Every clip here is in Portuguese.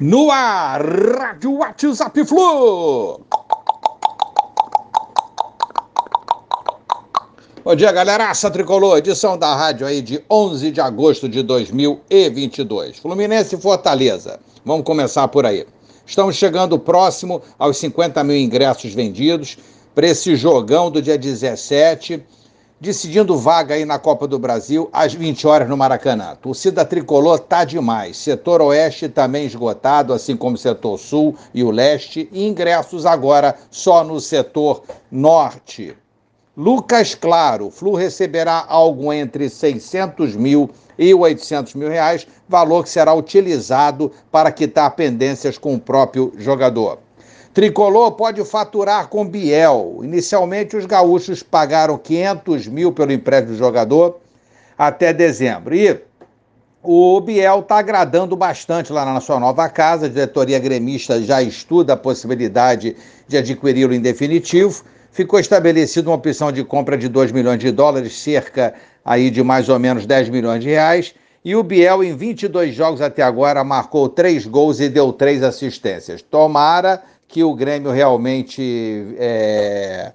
No ar, Rádio WhatsApp Flu. Bom dia, galera. Essa tricolor, edição da rádio aí de 11 de agosto de 2022. Fluminense e Fortaleza. Vamos começar por aí. Estamos chegando próximo aos 50 mil ingressos vendidos para esse jogão do dia 17 decidindo vaga aí na Copa do Brasil às 20 horas no Maracanã. Torcida tricolor tá demais. Setor oeste também esgotado, assim como setor sul e o leste. E ingressos agora só no setor norte. Lucas Claro, Flu receberá algo entre 600 mil e 800 mil reais, valor que será utilizado para quitar pendências com o próprio jogador. Tricolor pode faturar com Biel. Inicialmente, os gaúchos pagaram 500 mil pelo empréstimo do jogador até dezembro. E o Biel está agradando bastante lá na sua nova casa. A diretoria gremista já estuda a possibilidade de adquiri-lo em definitivo. Ficou estabelecida uma opção de compra de 2 milhões de dólares, cerca aí de mais ou menos 10 milhões de reais. E o Biel, em 22 jogos até agora, marcou três gols e deu três assistências. Tomara que o Grêmio realmente é,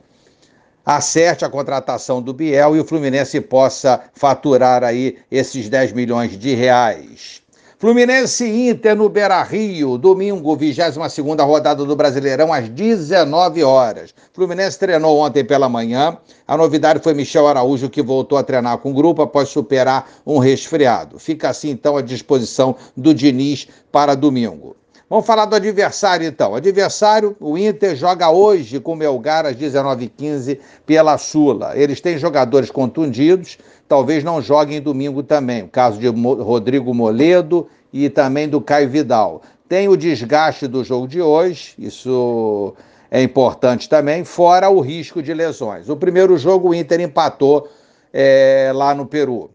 acerte a contratação do Biel e o Fluminense possa faturar aí esses 10 milhões de reais. Fluminense Inter no Beira Rio, domingo, 22 rodada do Brasileirão, às 19 horas. Fluminense treinou ontem pela manhã. A novidade foi Michel Araújo, que voltou a treinar com o grupo após superar um resfriado. Fica assim, então, à disposição do Diniz para domingo. Vamos falar do adversário então. Adversário, o Inter joga hoje com o Melgar às 19h15 pela Sula. Eles têm jogadores contundidos, talvez não joguem domingo também. O caso de Rodrigo Moledo e também do Caio Vidal. Tem o desgaste do jogo de hoje, isso é importante também, fora o risco de lesões. O primeiro jogo o Inter empatou é, lá no Peru.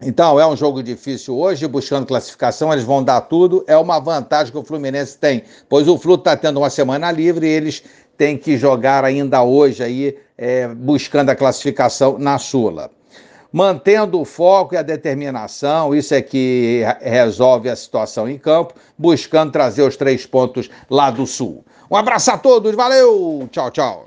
Então, é um jogo difícil hoje, buscando classificação, eles vão dar tudo. É uma vantagem que o Fluminense tem, pois o Flu está tendo uma semana livre e eles têm que jogar ainda hoje aí, é, buscando a classificação na Sula. Mantendo o foco e a determinação, isso é que resolve a situação em campo, buscando trazer os três pontos lá do Sul. Um abraço a todos, valeu! Tchau, tchau!